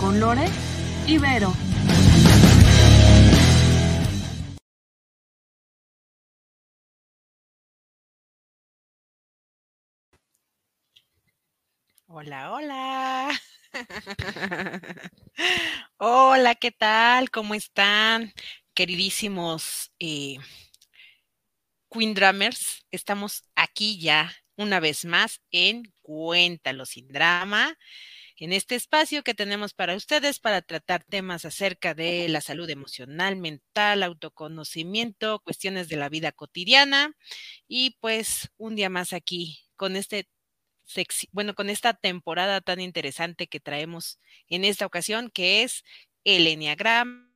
con Lore y. Hola, hola. hola, ¿qué tal? ¿Cómo están? Queridísimos eh, Queen Drummers, estamos aquí ya una vez más en Cuéntalo sin drama, en este espacio que tenemos para ustedes para tratar temas acerca de la salud emocional, mental, autoconocimiento, cuestiones de la vida cotidiana. Y pues un día más aquí con este bueno, con esta temporada tan interesante que traemos en esta ocasión, que es el Enneagrama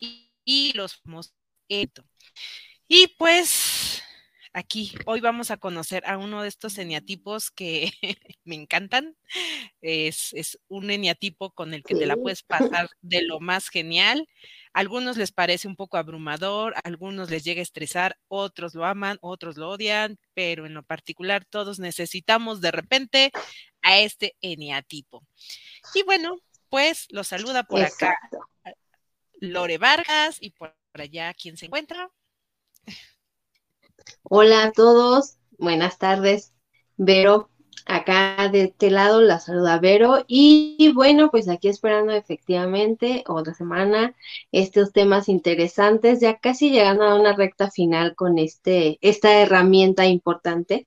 y, y los Y pues aquí hoy vamos a conocer a uno de estos eneatipos que me encantan. Es, es, un eneatipo con el que te la puedes pasar de lo más genial. algunos les parece un poco abrumador, algunos les llega a estresar, otros lo aman, otros lo odian, pero en lo particular todos necesitamos de repente a este eneatipo. Y bueno, pues lo saluda por acá Lore Vargas y por allá, ¿quién se encuentra? Hola a todos, buenas tardes. Vero, acá de este lado la saluda Vero y, bueno, pues aquí esperando efectivamente otra semana estos temas interesantes, ya casi llegando a una recta final con este, esta herramienta importante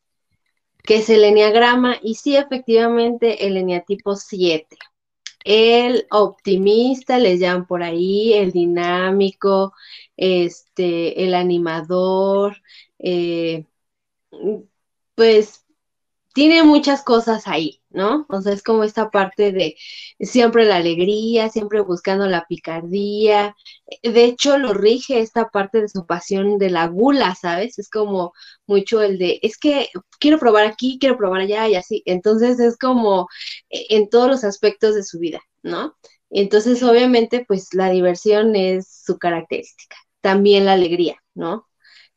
que es el enneagrama y sí, efectivamente el eneatipo 7. El optimista, les llaman por ahí, el dinámico, este, el animador, eh, pues tiene muchas cosas ahí, ¿no? O sea, es como esta parte de siempre la alegría, siempre buscando la picardía. De hecho, lo rige esta parte de su pasión de la gula, ¿sabes? Es como mucho el de, es que quiero probar aquí, quiero probar allá y así. Entonces es como e, en todos los aspectos de su vida, ¿no? Entonces, obviamente, pues la diversión es su característica. También la alegría, ¿no?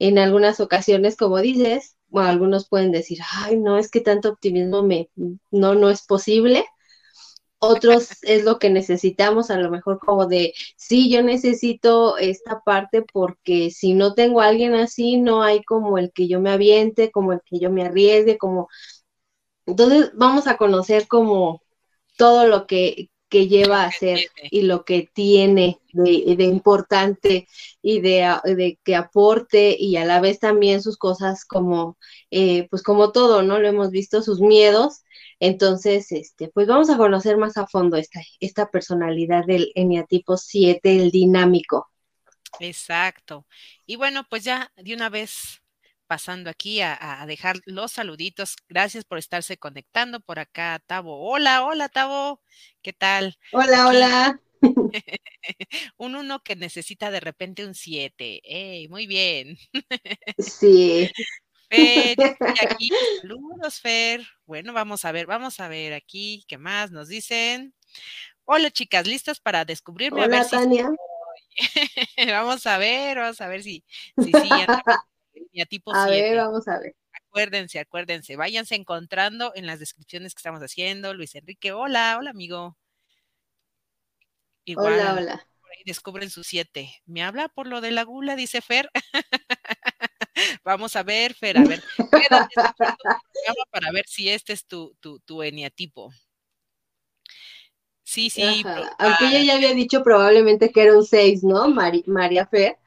En algunas ocasiones, como dices, bueno, algunos pueden decir, ay, no, es que tanto optimismo me, no, no es posible. Otros es lo que necesitamos, a lo mejor como de, sí, yo necesito esta parte porque si no tengo a alguien así, no hay como el que yo me aviente, como el que yo me arriesgue, como... Entonces vamos a conocer como todo lo que, que lleva a ser y lo que tiene de, importante y de, que aporte y a la vez también sus cosas como, eh, pues como todo, ¿no? Lo hemos visto, sus miedos. Entonces, este, pues vamos a conocer más a fondo esta, esta personalidad del eneatipo 7, el dinámico. Exacto. Y bueno, pues ya de una vez pasando aquí a, dejar los saluditos. Gracias por estarse conectando por acá, Tavo. Hola, hola, Tavo. ¿Qué tal? Hola, hola. un uno que necesita de repente un siete. muy bien. sí. Fer, aquí, saludos, Fer. Bueno, vamos a ver, vamos a ver aquí, ¿qué más nos dicen? Hola, chicas, ¿listas para descubrirme? Hola, Tania. vamos a ver, vamos a ver si, si, tipo a ver, vamos a ver. Acuérdense, acuérdense, váyanse encontrando en las descripciones que estamos haciendo. Luis Enrique, hola, hola amigo. Igual, hola, hola. descubren su siete. ¿Me habla por lo de la gula? Dice Fer. Vamos a ver, Fer, a ver. para ver si este es tu, tu, tu eniatipo. Sí, sí. Aunque ella ya había dicho probablemente que era un seis, ¿no? María Fer.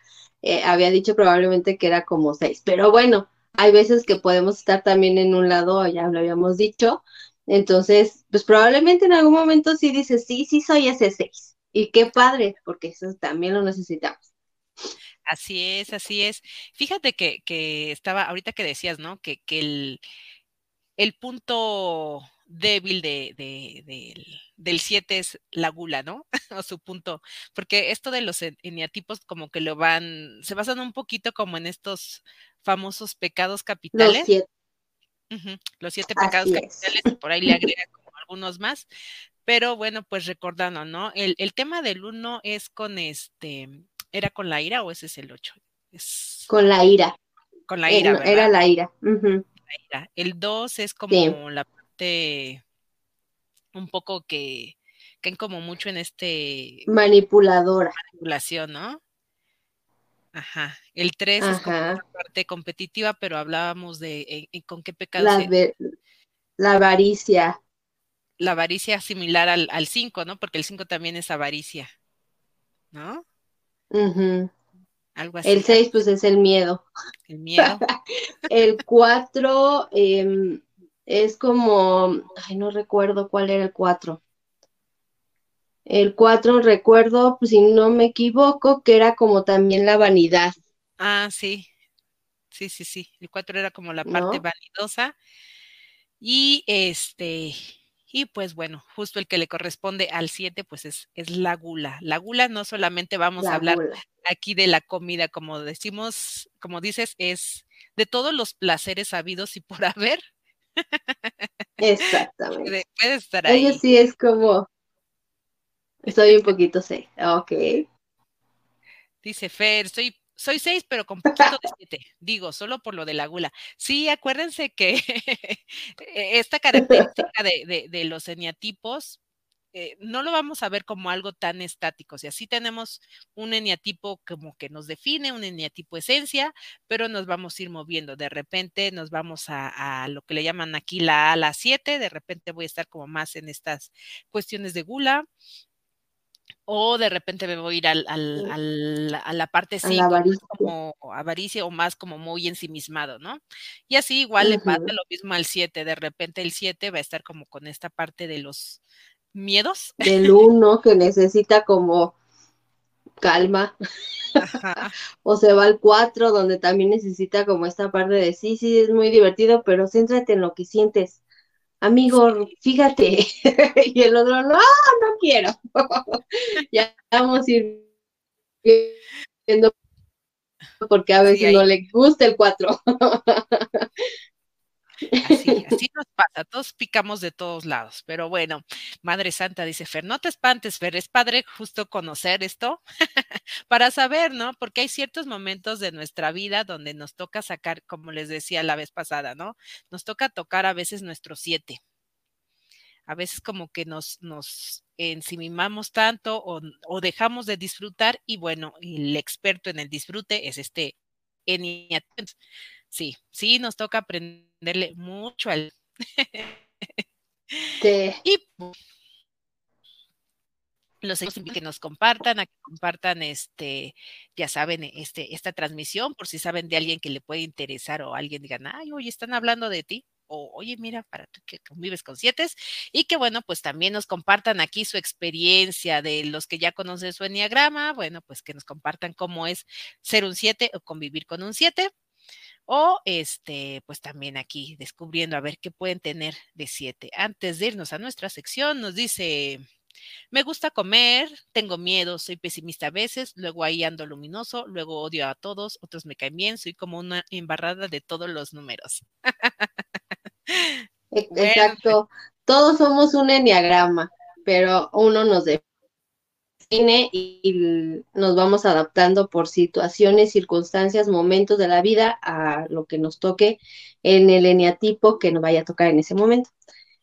Eh, había dicho probablemente que era como seis, pero bueno, hay veces que podemos estar también en un lado, ya lo habíamos dicho, entonces, pues probablemente en algún momento sí dices, sí, sí soy ese seis, y qué padre, porque eso también lo necesitamos. Así es, así es. Fíjate que, que estaba, ahorita que decías, ¿no? Que, que el, el punto débil de, del 7 es la gula, ¿no? o su punto, porque esto de los eneatipos como que lo van, se basan un poquito como en estos famosos pecados capitales. Los siete, los siete pecados capitales, y por ahí le agrega como algunos más, pero bueno, pues recordando, ¿no? El, el tema del 1 es con este, ¿era con la ira o ese es el 8? Es... Con la ira. Con la ira, ¿verdad? Era la ira. La ira. El 2 es como la parte un poco que caen como mucho en este manipuladora. Manipulación, ¿no? Ajá. El 3 es como una parte competitiva, pero hablábamos de con qué pecado. La, la avaricia. La avaricia similar al 5, ¿no? Porque el 5 también es avaricia, ¿no? Algo así. El 6, pues es el miedo. El miedo. el 4 em, es como, ay, no recuerdo cuál era el 4. El 4 recuerdo, pues si no me equivoco, que era como también la vanidad. Ah, sí. Sí, sí, sí. El 4 era como la parte vanidosa. Y este, y pues bueno, justo el que le corresponde al 7, pues es, es la gula. La gula no solamente vamos a hablar aquí de la comida, como decimos, como dices, es de todos los placeres habidos y por haber. Exactamente. Puede, estar ahí. Ella sí es como, Estoy un poquito seis. Ok. Dice Fer, soy, soy seis, pero con poquito de siete. Digo, solo por lo de la gula. Sí, acuérdense que esta característica de, de, los eneatipos eh, no lo vamos a ver como algo tan estático. O sea, sí tenemos un eneatipo como que nos define, un eneatipo esencia, pero nos vamos a ir moviendo. De repente nos vamos a, a lo que le llaman aquí la A, la 7, de repente voy a estar como más en estas cuestiones de gula, o de repente me voy a ir al, al, a la parte 5, como avaricia o más como muy ensimismado, ¿no? Y así igual le pasa lo mismo al 7, de repente el 7 va a estar como con esta parte de los miedos. Del 1 que necesita como calma. o se va al 4 donde también necesita como esta parte de sí, sí, es muy divertido, pero céntrate en lo que sientes amigo, fíjate. y el otro, no, no quiero. ya vamos a ir viendo porque a veces no le gusta el 4. Así, así nos pasa, todos picamos de todos lados, pero bueno, Madre Santa dice Fer, no te espantes, Fer, es padre justo conocer esto para saber, ¿no? Porque hay ciertos momentos de nuestra vida donde nos toca sacar, como les decía la vez pasada, ¿no? Nos toca tocar a veces nuestro siete. A veces como que nos, nos ensimimamos tanto o, o dejamos de disfrutar y bueno, el experto en el disfrute es este Sí, sí, nos toca aprenderle mucho al... Y los que nos compartan, a que compartan este, ya saben, este, esta transmisión, por si saben de alguien que le puede interesar o alguien digan, ay, oye, están hablando de ti, o oye, mira, para tú que convives con siete, y que bueno, pues también nos compartan aquí su experiencia de los que ya conocen su enneagrama, bueno, pues que nos compartan cómo es ser un siete o convivir con un siete o este, pues también aquí descubriendo a ver qué pueden tener de siete. Antes de irnos a nuestra sección, nos dice, me gusta comer, tengo miedo, soy pesimista a veces, luego ahí ando luminoso, luego odio a todos, otros me caen bien, soy como una embarrada de todos los números. Exacto, todos somos un enneagrama, pero uno nos define y, nos vamos adaptando por situaciones, circunstancias, momentos de la vida a lo que nos toque en el eneatipo que nos vaya a tocar en ese momento.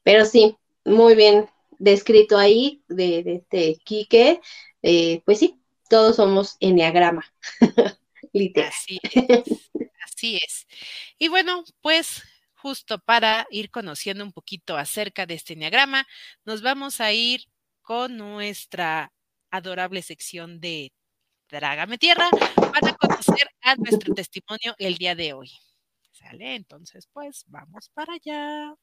Pero sí, muy bien descrito ahí de, este Quique, eh, pues sí, todos somos eneagrama. Así es, así es. Y bueno, pues justo para ir conociendo un poquito acerca de este eneagrama, nos vamos a ir con nuestra adorable sección de Trágame Tierra para conocer a nuestro testimonio el día de hoy. ¿Sale? Entonces, pues vamos para allá.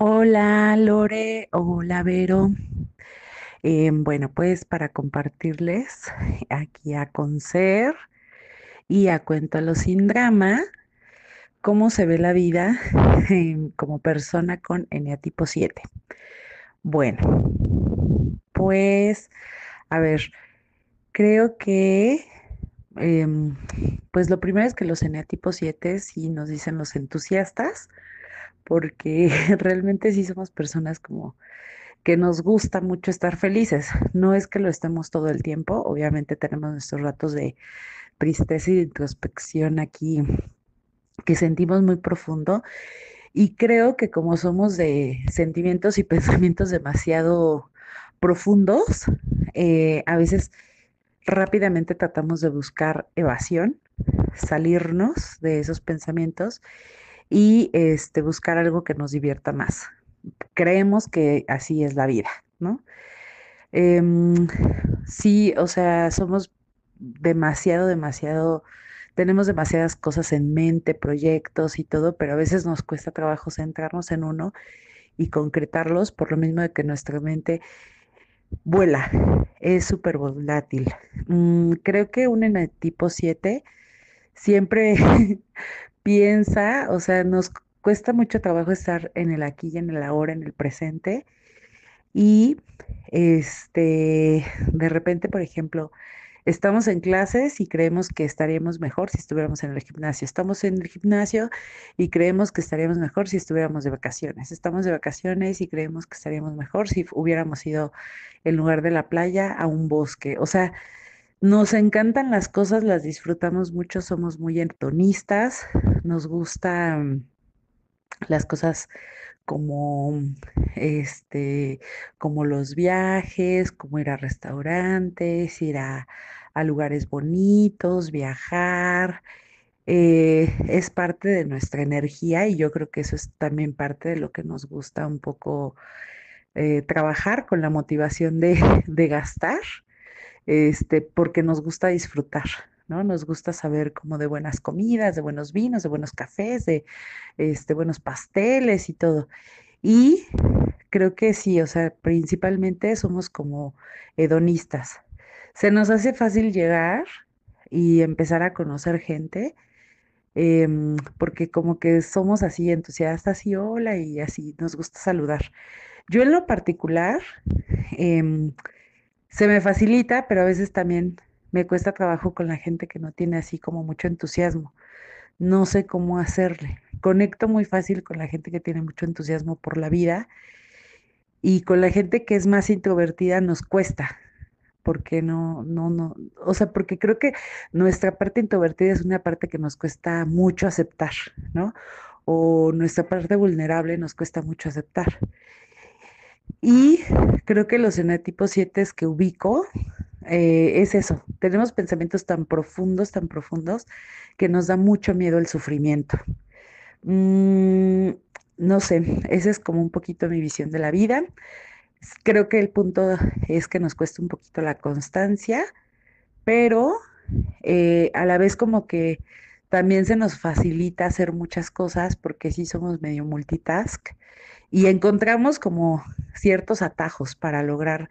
Hola Lore, hola Vero. Em, bueno, pues para compartirles aquí a Concer y a Cuéntalo sin drama, cómo se ve la vida em, como persona con eneatipo 7. Bueno, pues, a ver, creo que em, pues lo primero es que los eneatipos 7 sí nos dicen los entusiastas, porque realmente sí somos personas como que nos gusta mucho estar felices. No es que lo estemos todo el tiempo, obviamente tenemos nuestros ratos de tristeza y de introspección aquí que sentimos muy profundo. Y creo que como somos de sentimientos y pensamientos demasiado profundos, eh, a veces rápidamente tratamos de buscar evasión, salirnos de esos pensamientos y este, buscar algo que nos divierta más. Creemos que así es la vida, ¿no? Em, sí, o sea, somos demasiado, demasiado, tenemos demasiadas cosas en mente, proyectos y todo, pero a veces nos cuesta trabajo centrarnos en uno y concretarlos por lo mismo de que nuestra mente vuela, es súper volátil. Mm, creo que un tipo 7 siempre piensa, o sea, nos cuesta mucho trabajo estar en el aquí y en el ahora, en el presente. Y este, de repente, por ejemplo, estamos en clases y creemos que estaríamos mejor si estuviéramos en el gimnasio. Estamos en el gimnasio y creemos que estaríamos mejor si estuviéramos de vacaciones. Estamos de vacaciones y creemos que estaríamos mejor si hubiéramos ido en lugar de la playa a un bosque. O sea, nos encantan las cosas, las disfrutamos mucho, somos muy entonistas, nos gustan las cosas como este, como los viajes, como ir a restaurantes, ir a, lugares bonitos, viajar. Eh, es parte de nuestra energía y yo creo que eso es también parte de lo que nos gusta un poco eh, trabajar con la motivación de, de gastar este, porque nos gusta disfrutar, ¿no? Nos gusta saber como de buenas comidas, de buenos vinos, de buenos cafés, de este, buenos pasteles y todo. Y creo que sí, o sea, principalmente somos como hedonistas. Se nos hace fácil llegar y empezar a conocer gente, em, porque como que somos así entusiastas y hola y así nos gusta saludar. Yo en lo particular, em, se me facilita, pero a veces también me cuesta trabajo con la gente que no tiene así como mucho entusiasmo. No sé cómo hacerle. Conecto muy fácil con la gente que tiene mucho entusiasmo por la vida y con la gente que es más introvertida nos cuesta. Porque no, no, no, o sea, porque creo que nuestra parte introvertida es una parte que nos cuesta mucho aceptar, ¿no? O nuestra parte vulnerable nos cuesta mucho aceptar. Y creo que los enetipos 7 que ubico eh, es eso. Tenemos pensamientos tan profundos, tan profundos, que nos da mucho miedo el sufrimiento. Mm, no sé, esa es como un poquito mi visión de la vida. Creo que el punto es que nos cuesta un poquito la constancia, pero eh, a la vez como que también se nos facilita hacer muchas cosas porque sí somos medio multitask y encontramos como ciertos atajos para lograr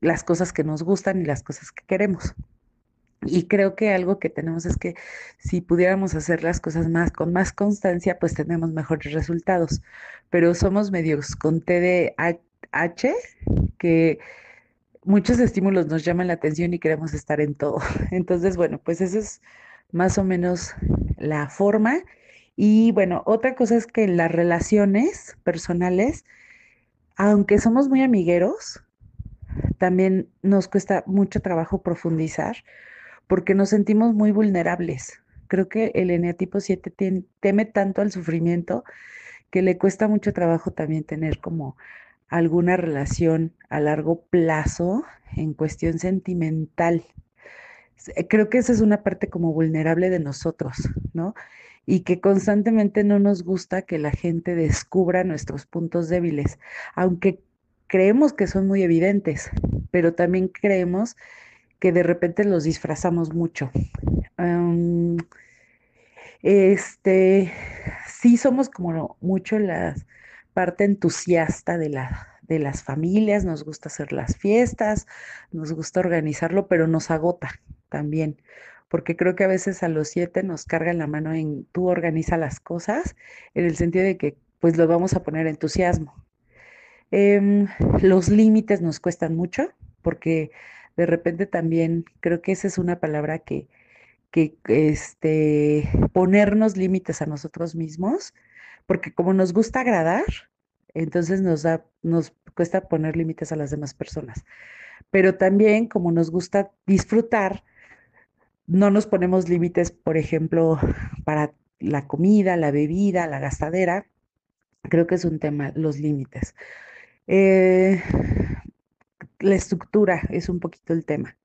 las cosas que nos gustan y las cosas que queremos. Y creo que algo que tenemos es que si pudiéramos hacer las cosas más con más constancia, pues tenemos mejores resultados. Pero somos medios con TDAH que muchos estímulos nos llaman la atención y queremos estar en todo. Entonces, bueno, pues eso es más o menos la forma y bueno, otra cosa es que en las relaciones personales, aunque somos muy amigueros, también nos cuesta mucho trabajo profundizar porque nos sentimos muy vulnerables. Creo que el eneatipo 7 teme tanto al sufrimiento que le cuesta mucho trabajo también tener como alguna relación a largo plazo en cuestión sentimental. Creo que esa es una parte como vulnerable de nosotros, ¿no? Y que constantemente no nos gusta que la gente descubra nuestros puntos débiles, aunque creemos que son muy evidentes, pero también creemos que de repente los disfrazamos mucho. este, sí somos como mucho la parte entusiasta de, de las familias, nos gusta hacer las fiestas, nos gusta organizarlo, pero nos agota también porque creo que a veces a los siete nos cargan la mano en tú organiza las cosas, en el sentido de que pues lo vamos a poner entusiasmo. Em, los límites nos cuestan mucho, porque de repente también creo que esa es una palabra que, que este, ponernos límites a nosotros mismos, porque como nos gusta agradar, entonces nos, da, nos cuesta poner límites a las demás personas. Pero también como nos gusta disfrutar, no nos ponemos límites, por ejemplo, para la comida, la bebida, la gastadera. Creo que es un tema, los límites. Eh, la estructura es un poquito el tema.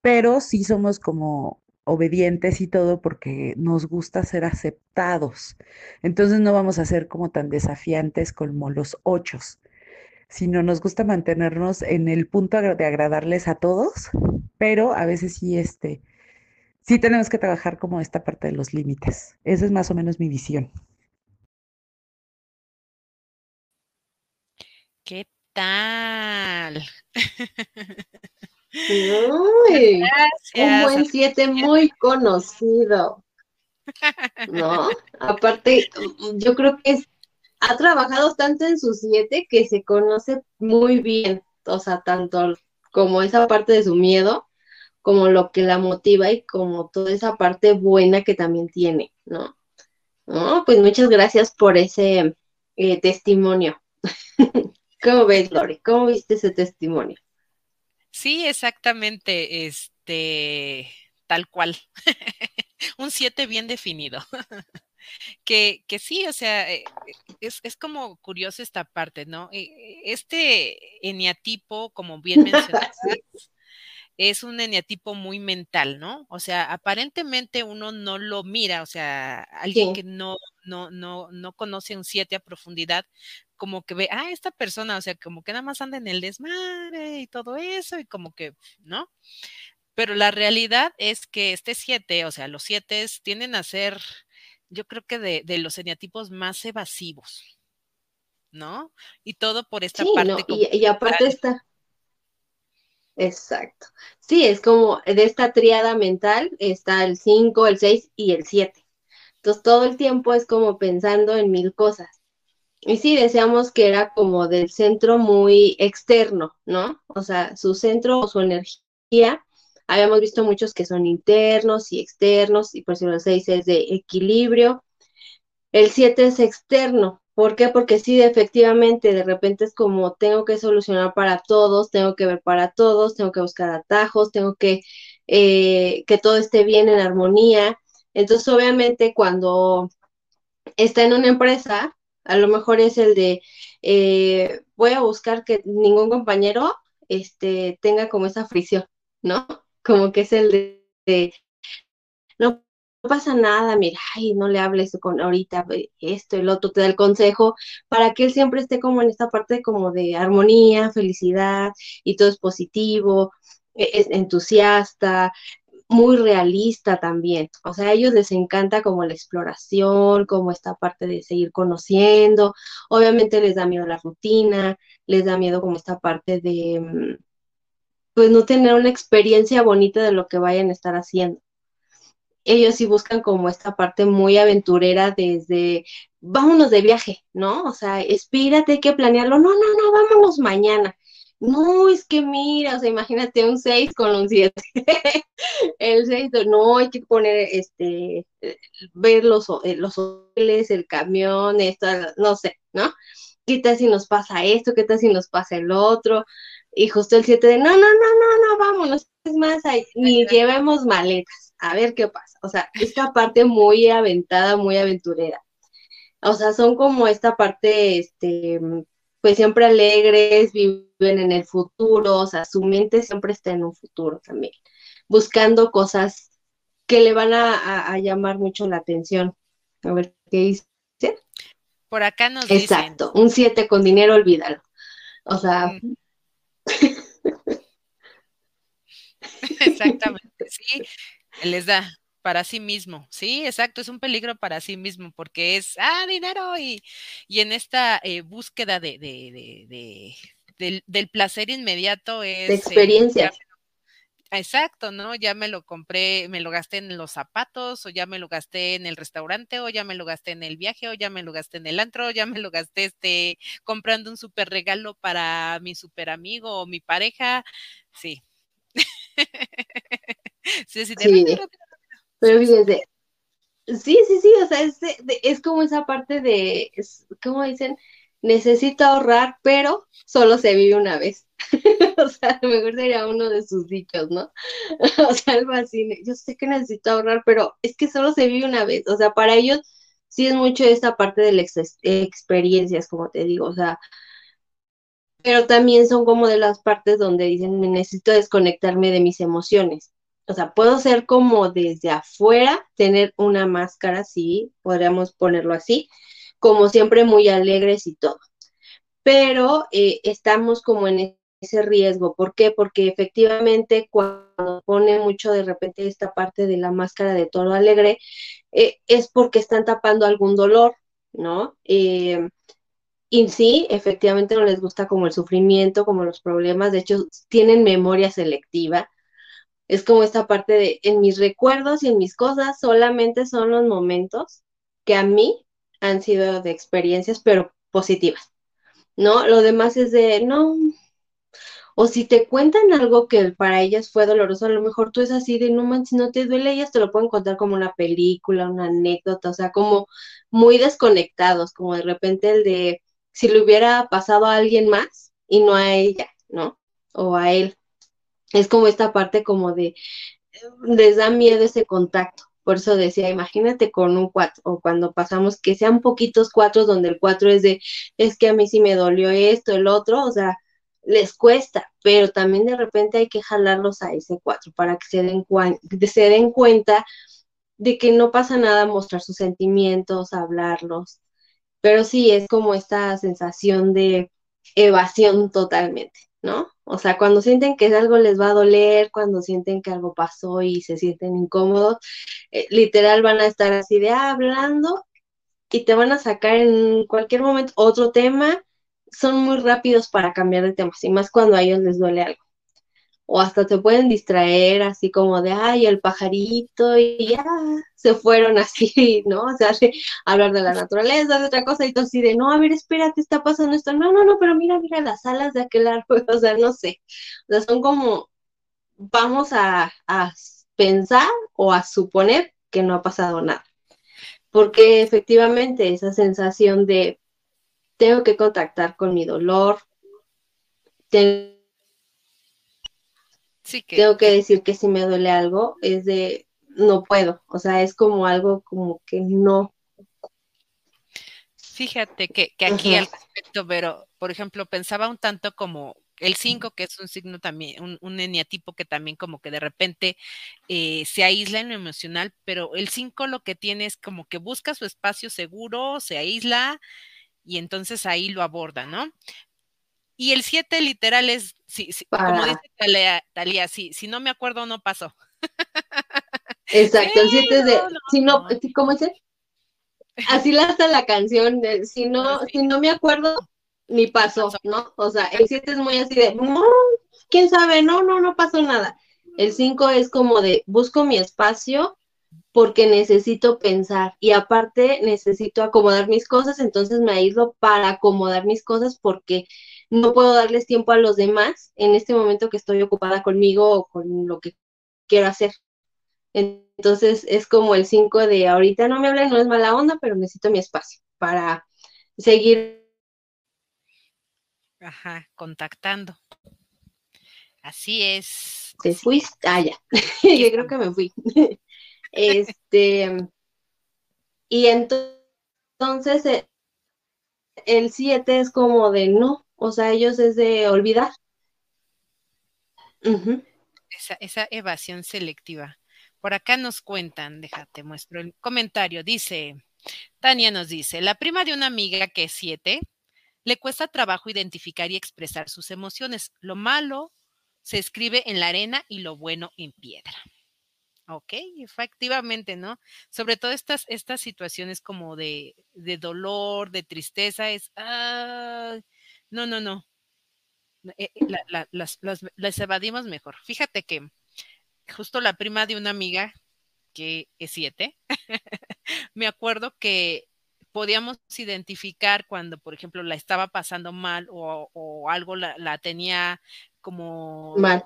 Pero sí somos como obedientes y todo porque nos gusta ser aceptados. Entonces no vamos a ser como tan desafiantes como los ochos, sino nos gusta mantenernos en el punto de agradarles a todos, pero a veces sí, este, sí tenemos que trabajar como esta parte de los límites. Esa es más o menos mi visión. ¿Qué tal? Uy, un buen siete muy conocido. ¿No? Aparte, yo creo que ha trabajado tanto en su siete que se conoce muy bien, o sea, tanto como esa parte de su miedo, como lo que la motiva y como toda esa parte buena que también tiene, ¿no? No, pues muchas gracias por ese eh, testimonio. ¿Cómo ves, Lori? ¿Cómo viste ese testimonio? Sí, exactamente, este, tal cual. Un 7 bien definido. que, que sí, o sea, eh, es, es, como curioso esta parte, ¿no? Eh, este eneatipo, como bien mencionaste, es un eneatipo muy mental, ¿no? O sea, aparentemente uno no lo mira, o sea, alguien que no, no, no, no conoce un 7 a profundidad, como que ve, ah, esta persona, o sea, como que nada más anda en el desmadre y todo eso, y como que, ¿no? Pero la realidad es que este siete, o sea, los siete tienden a ser, yo creo que de, de los eneatipos más evasivos, ¿no? Y todo por esta parte. y, y, aparte está. Exacto. Sí, es como de esta triada mental está el 5, el 6 y el 7. Entonces todo el tiempo es como pensando en mil cosas. Y sí, decíamos que era como del centro muy externo, ¿no? O sea, su centro o su energía, habíamos visto muchos que son internos y externos, y por ejemplo el 6 es de equilibrio. El 7 es externo. ¿Por qué? Porque sí, efectivamente, de repente es como tengo que solucionar para todos, tengo que ver para todos, tengo que buscar atajos, tengo que eh, que todo esté bien en armonía. Entonces, obviamente, cuando está en una empresa, a lo mejor es el de eh, voy a buscar que ningún compañero este, tenga como esa fricción, ¿no? Como que es el de, no pasa nada, mira, ay, no le hables con ahorita esto, el otro, te da el consejo, para que él siempre esté como en esta parte como de armonía, felicidad, y todo es positivo, e, es entusiasta, muy realista también. O sea, a ellos les encanta como la exploración, como esta parte de seguir conociendo. Obviamente les da miedo la rutina, les da miedo como esta parte de, mm, pues no tener una experiencia bonita de lo que vayan a estar haciendo. Ellos sí buscan como esta parte muy aventurera desde, vámonos de viaje, ¿no? O sea, espírate, hay que planearlo. No, no, no, vámonos mañana no, es que mira, o sea, imagínate un 6 con un 7. el 6, no, hay que poner, este, ver los, los hoteles, el camión, esto, no sé, ¿no? ¿Qué tal si nos pasa esto? ¿Qué tal si nos pasa el otro? Y justo el 7 de, no, no, no, no, no, vámonos, es más, ni llevemos maletas, a ver qué pasa. O sea, esta parte muy aventada, muy aventurera. O sea, son como esta parte, este, pues siempre alegres, viven en el futuro, o sea, su mente siempre está en un futuro también, buscando cosas que le van a, llamar mucho la atención. A ver, ¿qué dice? Por acá nos Exacto, un 7 con dinero, olvídalo. O sea... Exactamente, sí, les da para sí mismo, sí, exacto, es un peligro para sí mismo porque es, ah, dinero y, y en esta eh, búsqueda de, de, de, del, del, placer inmediato es... De eh, experiencia. Exacto, ¿no? Ya me lo compré, me lo gasté en los zapatos, o ya me lo gasté en el restaurante, o ya me lo gasté en el viaje, o ya me lo gasté en el antro, o ya me lo gasté este, comprando un super regalo para mi super amigo o mi pareja. Sí. sí, sí, sí. Pero fíjense, sí, sí, sí, o sea, es, es como esa parte de, ¿cómo dicen? Necesito ahorrar, pero solo se vive una vez. o sea, a lo mejor sería uno de sus dichos, ¿no? o sea, algo así. Yo sé que necesito ahorrar, pero es que solo se vive una vez. O sea, para ellos sí es mucho esta parte de las experiencias, como te digo, o sea, pero también son como de las partes donde dicen, necesito desconectarme de mis emociones. O sea, puedo ser como desde afuera, tener una máscara, sí, podríamos ponerlo así, como siempre muy alegres y todo. Pero eh, estamos como en ese riesgo. ¿Por qué? Porque efectivamente cuando pone mucho de repente esta parte de la máscara de todo alegre, eh, es porque están tapando algún dolor, ¿no? Eh, y sí, efectivamente no les gusta como el sufrimiento, como los problemas, de hecho tienen memoria selectiva. Es como esta parte de, en mis recuerdos y en mis cosas solamente son los momentos que a mí han sido de experiencias, pero positivas, ¿no? Lo demás es de, no, o si te cuentan algo que para ellas fue doloroso, a lo mejor tú es así de, no manches, no te duele, ellas te lo pueden contar como una película, una anécdota, o sea, como muy desconectados, como de repente el de, si le hubiera pasado a alguien más y no a ella, ¿no? O a él. Es como esta parte como de, les da miedo ese contacto. Por eso decía, imagínate con un cuatro, o cuando pasamos que sean poquitos cuatro, donde el cuatro es de, es que a mí sí me dolió esto, el otro, o sea, les cuesta, pero también de repente hay que jalarlos a ese cuatro para que se den, se den cuenta de que no pasa nada mostrar sus sentimientos, hablarlos. Pero sí es como esta sensación de evasión totalmente, ¿no? O sea, cuando sienten que algo les va a doler, cuando sienten que algo pasó y se sienten incómodos, eh, literal van a estar así de ah, hablando y te van a sacar en cualquier momento otro tema son muy rápidos para cambiar de temas, y más cuando a ellos les duele algo. O hasta te pueden distraer así como de, ay, el pajarito, y ya se fueron así, ¿no? O sea, hablar de la naturaleza, de otra cosa, y tú así de, no, a ver, espérate, está pasando esto. No, no, no, pero mira, mira las alas de aquel árbol, o sea, no sé. O sea, son como, vamos a, a pensar o a suponer que no ha pasado nada. Porque efectivamente esa sensación de tengo que contactar con mi dolor, tengo, que, tengo que decir que si me duele algo, es de, no puedo, o sea, es como algo como que no. Fíjate que, aquí al respecto, pero, por ejemplo, pensaba un tanto como el 5, que es un signo también, un, un eneatipo que también como que de repente eh, se aísla en lo emocional, pero el 5 lo que tiene es como que busca su espacio seguro, se aísla, y entonces ahí lo aborda, ¿no? Y el 7 literal es, como dice Talía, si, si no me acuerdo, no pasó. Exacto, el 7 es de, si no, ¿cómo es? Así la está la canción, de, si no, si no me acuerdo, ni pasó, ¿no? O sea, el 7 es muy así de, no, quién sabe, no, no, no pasó nada. El 5 es como de, busco mi espacio, porque necesito pensar y aparte necesito acomodar mis cosas, entonces me aíslo para acomodar mis cosas porque no puedo darles tiempo a los demás en este momento que estoy ocupada conmigo o con lo que quiero hacer. Entonces es como el 5 de ahorita no me hablen, no es mala onda, pero necesito mi espacio para seguir. Ajá, contactando. Así es. Te fuiste, ah, ya. Yo creo que me fui. Este, y entonces eh, el 7 es como de no, o sea, ellos es de olvidar. esa, esa evasión selectiva. Por acá nos cuentan, déjate, muestro el comentario. Dice, Tania nos dice, la prima de una amiga que es 7 le cuesta trabajo identificar y expresar sus emociones. Lo malo se escribe en la arena y lo bueno en piedra. Ok, efectivamente, ¿no? Sobre todo estas, estas situaciones como de, de dolor, de tristeza, es, ah, no, no, no. Eh, eh, las, las, evadimos mejor. Fíjate que justo la prima de una amiga, que es siete, me acuerdo que podíamos identificar cuando, por ejemplo, la estaba pasando mal o, o algo la, la tenía como mal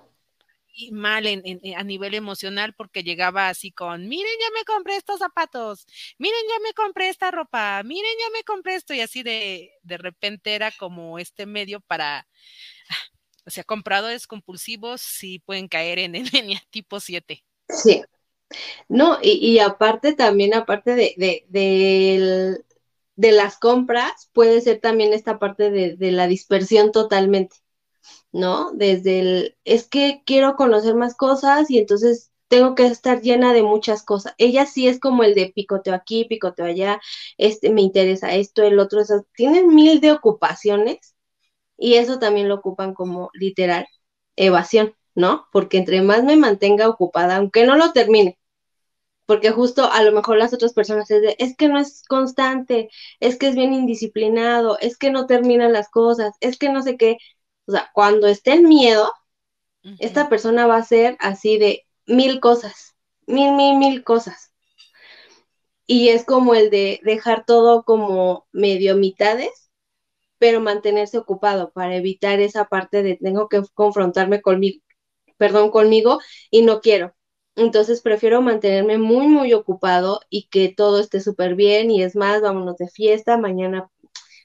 mal en, a nivel emocional porque llegaba así con, miren, ya me compré estos zapatos, miren, ya me compré esta ropa, miren, ya me compré esto y así de, de repente era como este medio para, o sea, compradores compulsivos sí pueden caer en el tipo 7. Sí. No, y, aparte también, aparte de, de, de, las compras, puede ser también esta parte de, de la dispersión totalmente. ¿No? Desde el, es que quiero conocer más cosas y entonces tengo que estar llena de muchas cosas. Ella sí es como el de picoteo aquí, picoteo allá, este, me interesa esto, el otro, eso. tienen mil de ocupaciones y eso también lo ocupan como literal evasión, ¿no? Porque entre más me mantenga ocupada, aunque no lo termine, porque justo a lo mejor las otras personas es de, es que no es constante, es que es bien indisciplinado, es que no termina las cosas, es que no sé qué, o sea, cuando esté el miedo, esta persona va a hacer así de mil cosas, mil, mil, mil cosas. Y es como el de dejar todo como medio mitades, pero mantenerse ocupado para evitar esa parte de tengo que confrontarme conmigo, perdón, conmigo y no quiero. Entonces prefiero mantenerme muy, muy ocupado y que todo esté súper bien y es más, vámonos de fiesta, mañana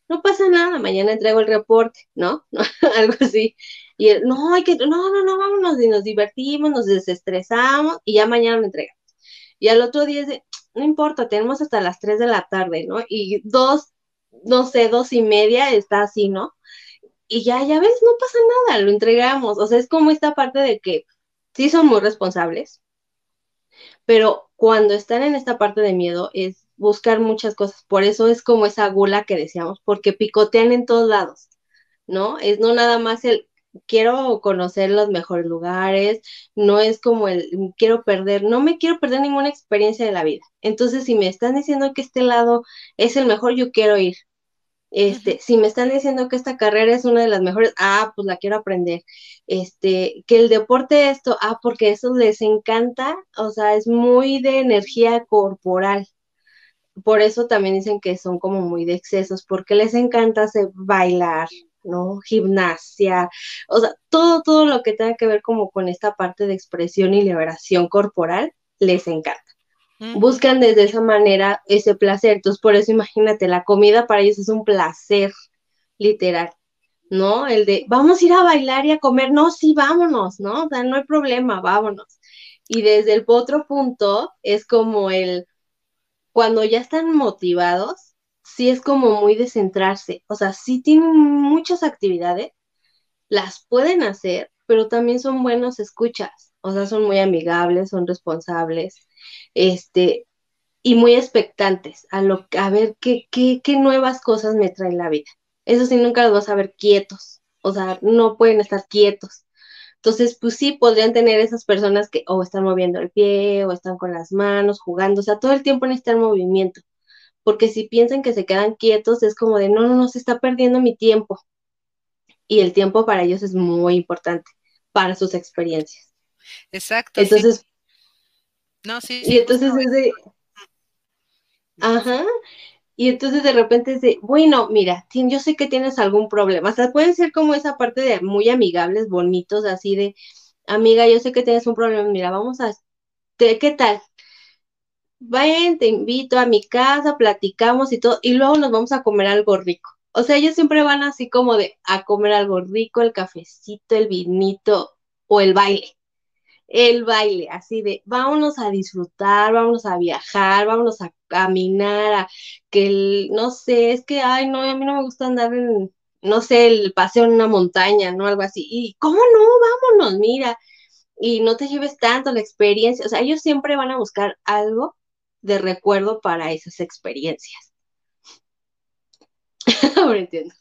no pasa nada, mañana entrego el reporte, ¿no? Algo así. Y él, no, hay que, no, no, no, vámonos y nos divertimos, nos desestresamos y ya mañana lo entregamos. Y al otro día es no importa, tenemos hasta las 3 de la tarde, ¿no? Y dos, no sé, dos y media está así, ¿no? Y ya, ya ves, no pasa nada, lo entregamos. O sea, es como esta parte de que sí son muy responsables, pero cuando están en esta parte de miedo es buscar muchas cosas. Por eso es como esa gula que decíamos, porque picotean en todos lados, ¿no? Es no nada más el quiero conocer los mejores lugares, no es como el quiero perder, no me quiero perder ninguna experiencia de la vida. Entonces, si me están diciendo que este lado es el mejor, yo quiero ir. Este, si me están diciendo que esta carrera es una de las mejores, ah, pues la quiero aprender. Este, que el deporte esto, ah, porque eso les encanta, o sea, es muy de energía corporal por eso también dicen que son como muy de excesos, porque les encanta hacer bailar, ¿no? Gimnasia, o sea, todo, todo lo que tenga que ver como con esta parte de expresión y liberación corporal, les encanta. Buscan desde esa manera ese placer. Entonces, por eso imagínate, la comida para ellos es un placer, literal, ¿no? El de, vamos a ir a bailar y a comer, no, sí, vámonos, ¿no? O sea, no hay problema, vámonos. Y desde el otro punto es como el, cuando ya están motivados, sí es como muy de centrarse. O sea, sí tienen muchas actividades, las pueden hacer, pero también son buenos escuchas. O sea, son muy amigables, son responsables, este, y muy expectantes a lo a ver qué, qué, qué nuevas cosas me trae la vida. Eso sí, nunca los vas a ver quietos. O sea, no pueden estar quietos. Entonces, pues sí, podrían tener esas personas que o están moviendo el pie o están con las manos, jugando, o sea, todo el tiempo necesitan movimiento, porque si piensan que se quedan quietos, es como de, no, no, no, se está perdiendo mi tiempo. Y el tiempo para ellos es muy importante, para sus experiencias. Exacto. Entonces, no, sí. Y entonces es de, ajá, y entonces de repente es de, bueno, mira, yo sé que tienes algún problema. O sea, pueden ser como esa parte de muy amigables, bonitos, así de, amiga, yo sé que tienes un problema, mira, vamos a, ¿qué tal? Ven, te invito a mi casa, platicamos y todo, y luego nos vamos a comer algo rico. O sea, ellos siempre van así como de a comer algo rico, el cafecito, el vinito o el baile el baile, así de vámonos a disfrutar, vámonos a viajar, vámonos a caminar, que el, no sé, es que, ay, no, a mí no me gusta andar en, no sé, el paseo en una montaña, ¿no? Algo así. Y, ¿cómo no? Vámonos, mira. Y no te lleves tanto la experiencia. O sea, ellos siempre van a buscar algo de recuerdo para esas experiencias. Ahora entiendo.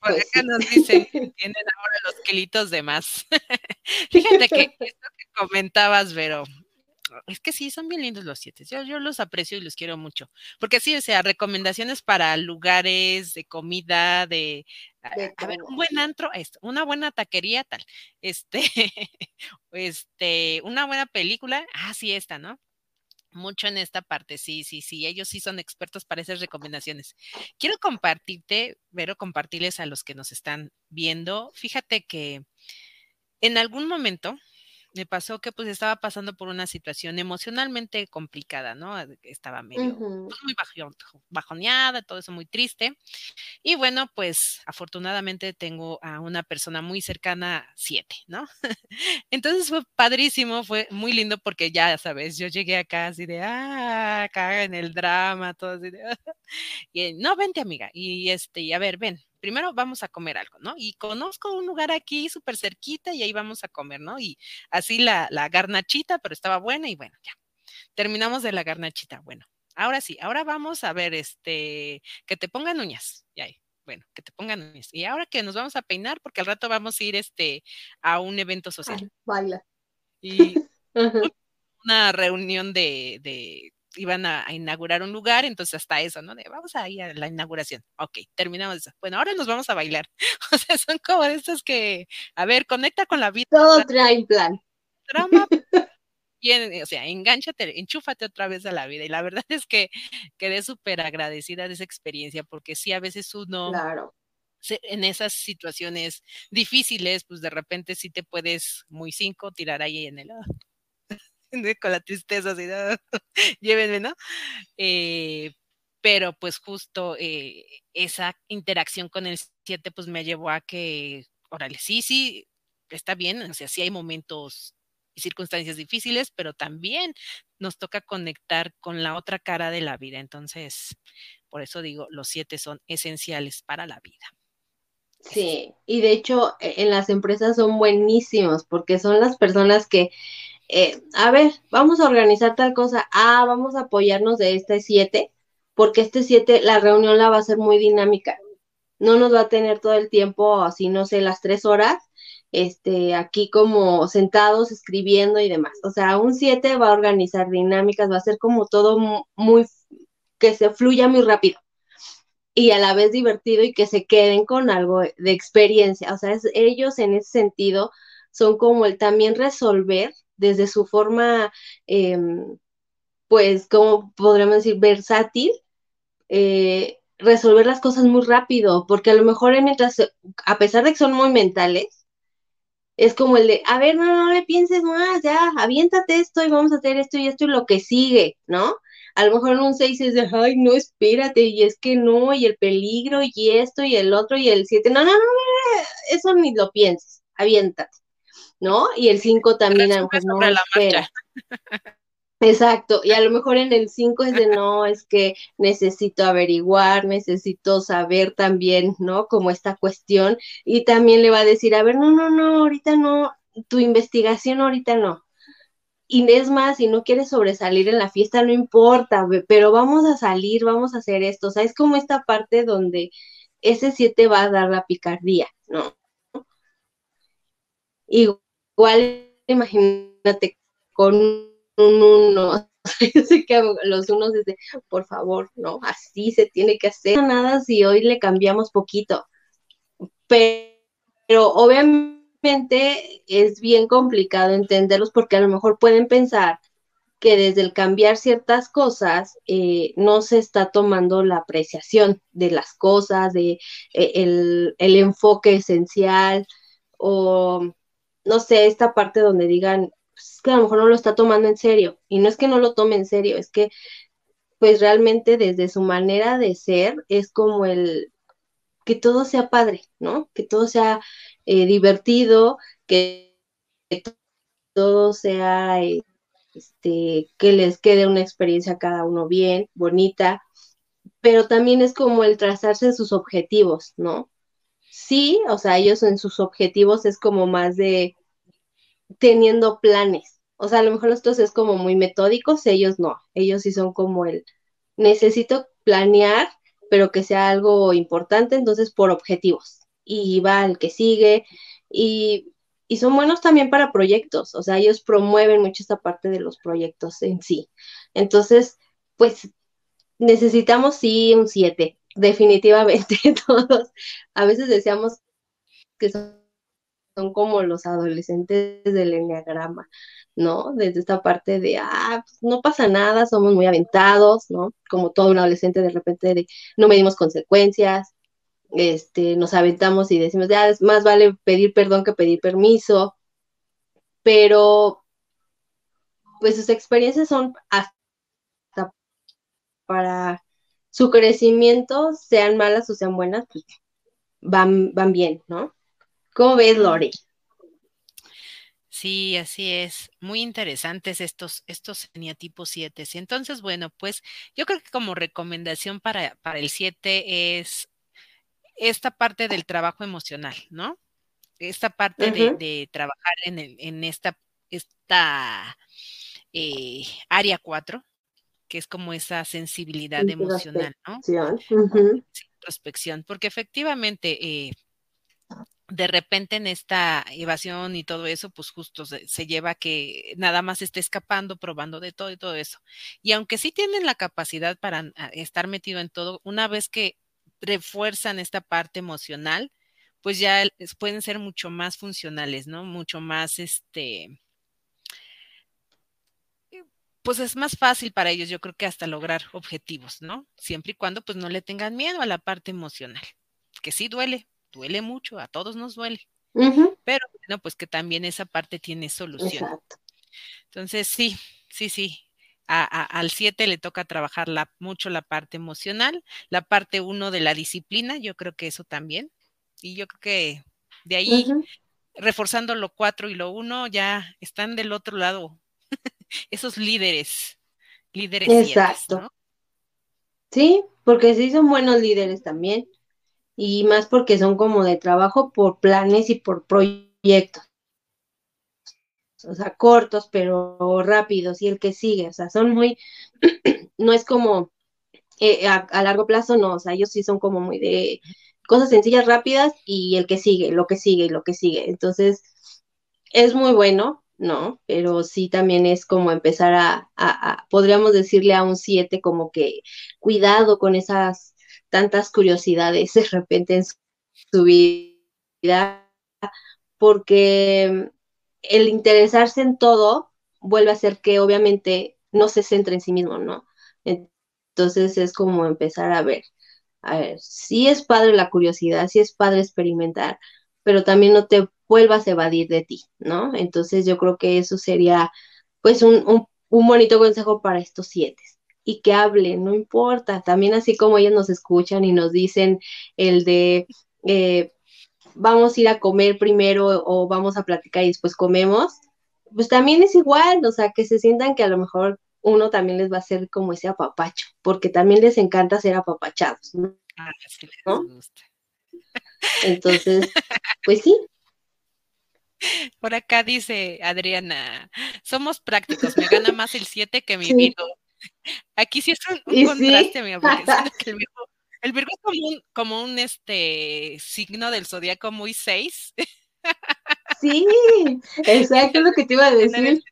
Por pues acá nos dicen que tienen ahora los kilitos de más. Fíjate que esto que comentabas, Vero, es que sí, son bien lindos los siete. Yo, yo los aprecio y los quiero mucho. Porque sí, o sea, recomendaciones para lugares de comida, de, a, ver, un buen antro, esto, una buena taquería, tal. Este, este, una buena película, ah, sí, esta, ¿no? Mucho en esta parte, sí, sí, sí, ellos sí son expertos para esas recomendaciones. Quiero compartirte, Vero, compartirles a los que nos están viendo. Fíjate que en algún momento me pasó que pues estaba pasando por una situación emocionalmente complicada, ¿no? Estaba medio pues, muy bajoneada, todo eso muy triste. Y bueno, pues afortunadamente tengo a una persona muy cercana, siete, ¿no? Entonces fue padrísimo, fue muy lindo porque ya sabes, yo llegué acá así de, ah, acá en el drama, todo así de, y no, vente amiga, y este, y a ver, ven, primero vamos a comer algo, ¿no? Y conozco un lugar aquí súper cerquita y ahí vamos a comer, ¿no? Y así la, la garnachita, pero estaba buena y bueno, ya. Terminamos de la garnachita. Bueno, ahora sí, ahora vamos a ver, este, que te pongan uñas. Y ahí, bueno, que te pongan uñas. Y ahora que nos vamos a peinar, porque al rato vamos a ir, este, a un evento social. baila. Y una reunión de, de iban a, inaugurar un lugar, entonces hasta eso, ¿no? De vamos a ir a la inauguración. Ok, terminamos eso. Bueno, ahora nos vamos a bailar. o sea, son como estos que, a ver, conecta con la vida. Todo trae plan. Drama. y, o sea, enganchate, enchúfate otra vez a la vida. Y la verdad es que quedé súper agradecida de esa experiencia, porque sí, a veces uno. Claro en esas situaciones difíciles, pues de repente sí te puedes muy cinco tirar ahí en el, con la tristeza, así, llévenme, ¿no? Eh, pero pues justo eh, esa interacción con el 7 pues me llevó a que, órale, sí, sí, está bien, o sea, sí hay momentos y circunstancias difíciles, pero también nos toca conectar con la otra cara de la vida. Entonces, por eso digo, los siete son esenciales para la vida. Sí, y de hecho e, en las empresas son buenísimos porque son las personas que eh, a ver, vamos a organizar tal cosa, ah, vamos a apoyarnos de este 7, porque este 7, la reunión la va a ser muy dinámica, no nos va a tener todo el tiempo, así no sé, las tres horas, este, aquí como sentados escribiendo y demás. O sea, un 7 va a organizar dinámicas, va a ser como todo muy, que se fluya muy rápido y a la vez divertido y que se queden con algo de experiencia. O sea, ellos en ese sentido son como el también resolver desde su forma, em, pues, como podríamos decir, versátil, eh, resolver las cosas muy rápido, porque a lo mejor mientras, a pesar de que son muy mentales, es como el de, a ver, no, no le pienses más, ya, aviéntate esto y vamos a hacer esto y esto y lo que sigue, ¿no? A lo mejor en un 6 es de, ay, no, espérate, y es que no, y el peligro, y esto, y el otro, y el 7, no, no, no, no, eso ni lo pienses, aviéntate. ¿No? Y el 5 también a lo mejor no espera. Exacto, y a lo mejor en el 5 es de no, es que necesito averiguar, necesito saber también, ¿no? Como esta cuestión, y también le va a decir, a ver, no, no, no, ahorita no, tu investigación ahorita no. Y es más, si no quieres sobresalir en la fiesta, no importa, pero vamos a salir, vamos a hacer esto. O sea, es como esta parte donde ese 7 va a dar la picardía, ¿no? Y Igual, imagínate con un uno, los unos dicen, por favor, no, así se tiene que hacer. Nada si hoy le cambiamos poquito. Pero, obviamente es bien complicado entenderlos porque a lo mejor pueden pensar que desde el cambiar ciertas cosas eh, no se está tomando la apreciación de las cosas, de eh, el, el, enfoque esencial o no sé, esta parte donde digan, pues, es que a lo mejor no lo está tomando en serio. Y no es que no lo tome en serio, es que pues realmente desde su manera de ser es como el que todo sea padre, ¿no? Que todo sea eh, divertido, que, todo sea, este, que les quede una experiencia a cada uno bien, bonita, pero también es como el trazarse sus objetivos, ¿no? Sí, o sea, ellos en sus objetivos es como más de teniendo planes. O sea, a lo mejor los es como muy metódicos, ellos no. Ellos sí son como el necesito planear, pero que sea algo importante, entonces por objetivos. Y va el que sigue. Y, y son buenos también para proyectos. O sea, ellos promueven mucho esta parte de los proyectos en sí. Entonces, pues necesitamos sí un 7 definitivamente todos. A veces decíamos que son, como los adolescentes del enneagrama, ¿no? Desde esta parte de, ah, pues no pasa nada, somos muy aventados, ¿no? Como todo un adolescente de repente de, no medimos consecuencias, este, nos aventamos y decimos, ya, es más vale pedir perdón que pedir permiso, pero pues sus experiencias son hasta para su crecimiento, sean malas o sean buenas, pues van, van bien, ¿no? ¿Cómo ves, Lori? Sí, así es. Muy interesantes estos, estos eneatipos 7. Entonces, bueno, pues yo creo que como recomendación para, para el 7 es esta parte del trabajo emocional, ¿no? Esta parte de, trabajar en, en esta, esta eh, área 4, que es como esa sensibilidad emocional, ¿no? Introspección, porque efectivamente eh, de repente en esta evasión y todo eso, pues justo se, lleva que nada más esté escapando, probando de todo y todo eso. Y aunque sí tienen la capacidad para ah, estar metido en todo, una vez que refuerzan esta parte emocional, pues ya pueden ser mucho más funcionales, ¿no? Mucho más, este, pues es más fácil para ellos, yo creo que hasta lograr objetivos, ¿no? Siempre y cuando pues no le tengan miedo a la parte emocional, que sí duele, duele mucho, a todos nos duele, pero bueno, pues que también esa parte tiene solución. Entonces, sí, sí, sí. al 7 le toca trabajar la, mucho la parte emocional, la parte 1 de la disciplina, yo creo que eso también. Y yo creo que de ahí, reforzando lo 4 y lo 1, ya están del otro lado esos líderes, líderes. Exacto. Sí, porque sí son buenos líderes también y más porque son como de trabajo por planes y por proyectos. O sea, cortos pero rápidos y el que sigue, o sea, son muy, no es como eh, a, largo plazo, no, o sea, ellos sí son como muy de cosas sencillas, rápidas y el que sigue, lo que sigue y lo que sigue. Entonces, es muy bueno, ¿no? Pero sí también es como empezar a, a podríamos decirle a un 7 como que cuidado con esas tantas curiosidades de repente en su vida, porque el interesarse en todo vuelve a hacer que obviamente no se centre en sí mismo, ¿no? Entonces es como empezar a ver, a ver, sí es padre la curiosidad, sí es padre experimentar, pero también no te vuelvas a evadir de ti, ¿no? Entonces yo creo que eso sería pues un, un, un bonito consejo para estos siete y que hablen, no importa. También así como ellos nos escuchan y nos dicen el de eh, vamos a ir a comer primero o vamos a platicar y después comemos, pues también es igual, o sea, que se sientan que a lo mejor uno también les va a hacer como ese apapacho, porque también les encanta ser apapachados, ¿no? Ah, sí les gusta. Entonces, pues sí. Por acá dice Adriana, somos prácticos, me gana más el 7 que mi sí. Aquí sí es un, contraste, mi amor, que el Virgo, el Virgo es como un, como un este signo del zodiaco muy seis. Sí, exacto es lo que te iba a decir.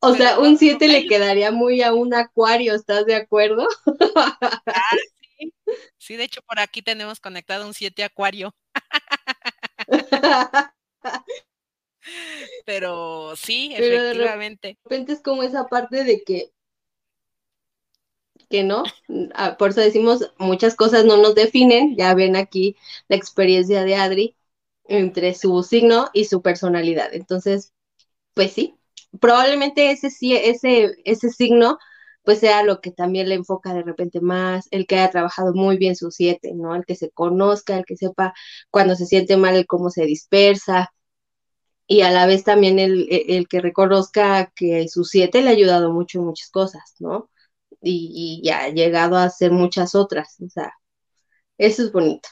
o sea, un 7 le quedaría muy a un acuario, ¿estás de acuerdo? Ah, sí. sí, de hecho por aquí tenemos conectado un 7 acuario. Pero sí, efectivamente. De repente es como esa parte de que que no, ah, por eso decimos muchas cosas no nos definen, ya ven aquí la experiencia de Adri entre su signo y su personalidad. Entonces, pues sí, probablemente ese ese ese signo pues sea lo que también le enfoca de repente más, el que haya trabajado muy bien su siete, ¿no? El que se conozca, el que sepa cuando se siente mal, el cómo se dispersa, y a la vez también el, el, que reconozca que su siete le ha ayudado mucho en muchas cosas, ¿no? Y, y, ha llegado a hacer muchas otras, o sea, eso es bonito.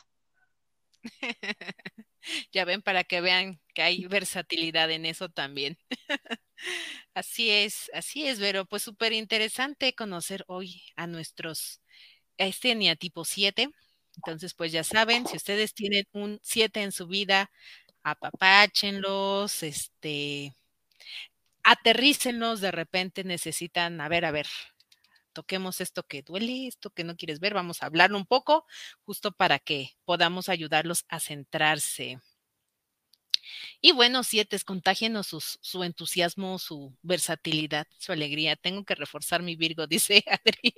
ya ven, para que vean que hay versatilidad en eso también. así es, así es, Vero, pues súper interesante conocer hoy a nuestros, a este tipo 7. Entonces, pues ya saben, si ustedes tienen un 7 en su vida, apapáchenlos, este, aterrícenlos, de repente necesitan, a ver, a ver, toquemos esto que duele, esto que no quieres ver, vamos a hablar un poco, justo para que podamos ayudarlos a centrarse. Y bueno, siete, contagienos su, su, entusiasmo, su versatilidad, su alegría. Tengo que reforzar mi Virgo, dice Adri.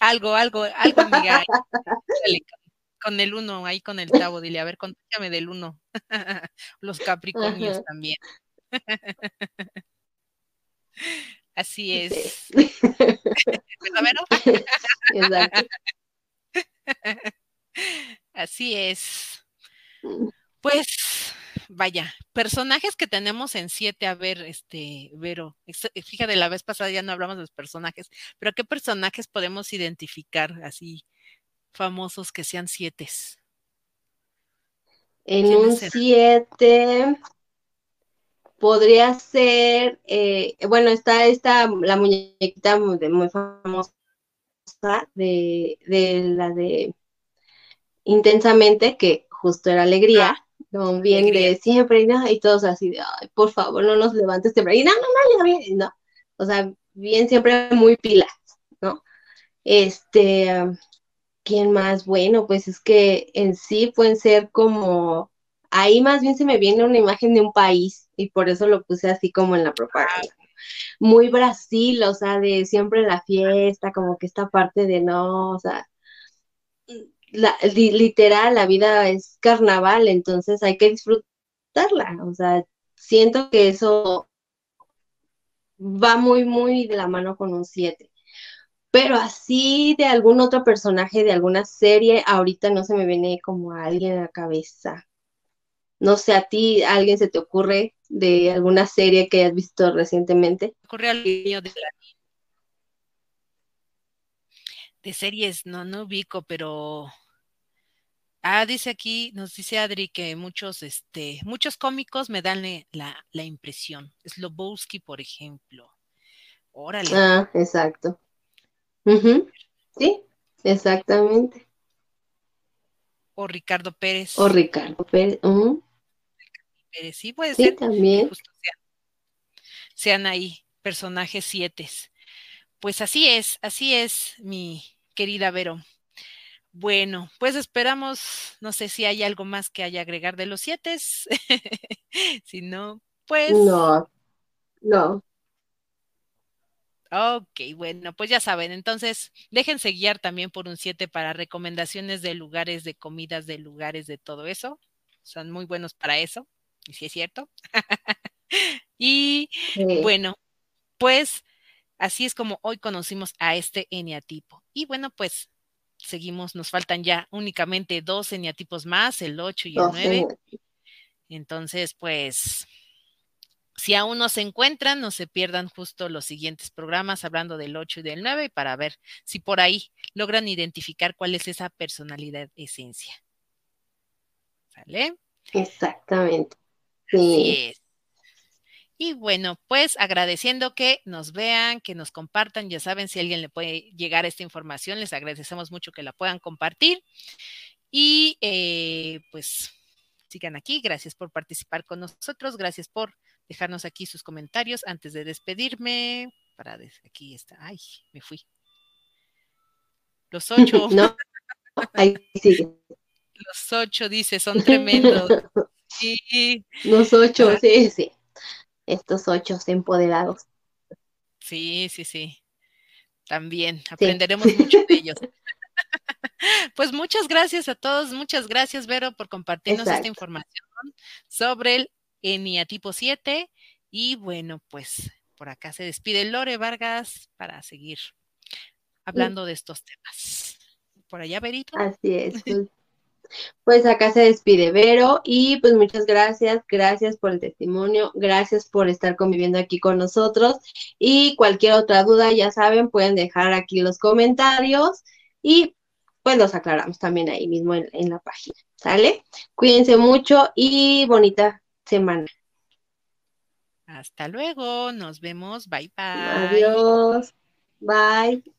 algo, algo, algo, amiga. con el uno, ahí con el tabo, dile, a ver, contácame del uno. Los Capricornios también. Así es. Exacto. Así es. Pues, vaya, personajes que tenemos en siete, a ver, este, Vero, fíjate, la vez pasada ya no hablamos de los personajes, pero ¿qué personajes podemos identificar así famosos que sean siete? En un siete podría ser, eh, bueno, está esta, la muñequita muy, muy famosa de, de la de Intensamente, que justo era alegría, ah, bien de siempre y, y todos así de, ay, por favor, no nos levantes temprano. Y no, no, no, ya no. O sea, bien siempre muy pilas, ¿no? Este, ¿quién más? Bueno, pues es que en sí pueden ser como, ahí más bien se me viene una imagen de un país y por eso lo puse así como en la propaganda. Muy Brasil, o sea, de siempre la fiesta, como que esta parte de no, o sea, literal, la vida es carnaval, entonces hay que disfrutarla. O sea, siento que eso va muy, muy de la mano con un 7. Pero así de algún otro personaje de alguna serie, ahorita no se me viene como a alguien a la cabeza. No sé, a ti, alguien se te ocurre de alguna serie que hayas visto recientemente? Ocurre al niño de de series, no, no ubico, pero Ah, dice aquí, nos dice Adri que muchos, este, muchos cómicos me dan la, la impresión. Slobowski, por ejemplo. Órale. Ah, exacto. Sí, exactamente. O Ricardo Pérez. O Ricardo Pérez. Pérez. Sí, puede sí, también. sean, ahí personajes siete. Pues así es, así es, mi querida Vero. Bueno, pues esperamos, no sé si hay algo más que haya agregar de los siete. si no, pues. No, no. Ok, bueno, pues ya saben, entonces déjense guiar también por un 7 para recomendaciones de lugares, de comidas, de lugares, de todo eso. Son muy buenos para eso, y si es cierto. y bueno, pues así es como hoy conocimos a este eneatipo. Y bueno, pues seguimos, nos faltan ya únicamente dos eneatipos más, el 8 y el 9. Entonces, pues, si aún no se encuentran, no se pierdan justo los siguientes programas hablando del 8 y del 9 para ver si por ahí logran identificar cuál es esa personalidad esencia. ¿Sale? Exactamente. Sí. Y bueno, pues agradeciendo que nos vean, que nos compartan, ya saben, si alguien le puede llegar esta información, les agradecemos mucho que la puedan compartir. Y eh, pues sigan aquí, gracias por participar con nosotros, gracias por dejarnos aquí sus comentarios antes de despedirme. Para aquí está, ay, me fui. Los ocho. No, ahí sigue. Los ocho, dice, son tremendos. Sí. Los ocho, ah. sí, sí estos ocho empoderados. Sí, sí, sí. También aprenderemos mucho de ellos. pues muchas gracias a todos, muchas gracias Vero por compartirnos esta información sobre el Eniatipo 7 y bueno, pues por acá se despide Lore Vargas para seguir hablando de estos temas. Por allá, Verito. Así es. Pues, pues acá se despide Vero y pues muchas gracias, gracias por el testimonio, gracias por estar conviviendo aquí con nosotros y cualquier otra duda, ya saben, pueden dejar aquí los comentarios y pues los aclaramos también ahí mismo en, en la página, ¿sale? Cuídense mucho y bonita semana. Hasta luego, nos vemos, bye bye. Adiós, bye.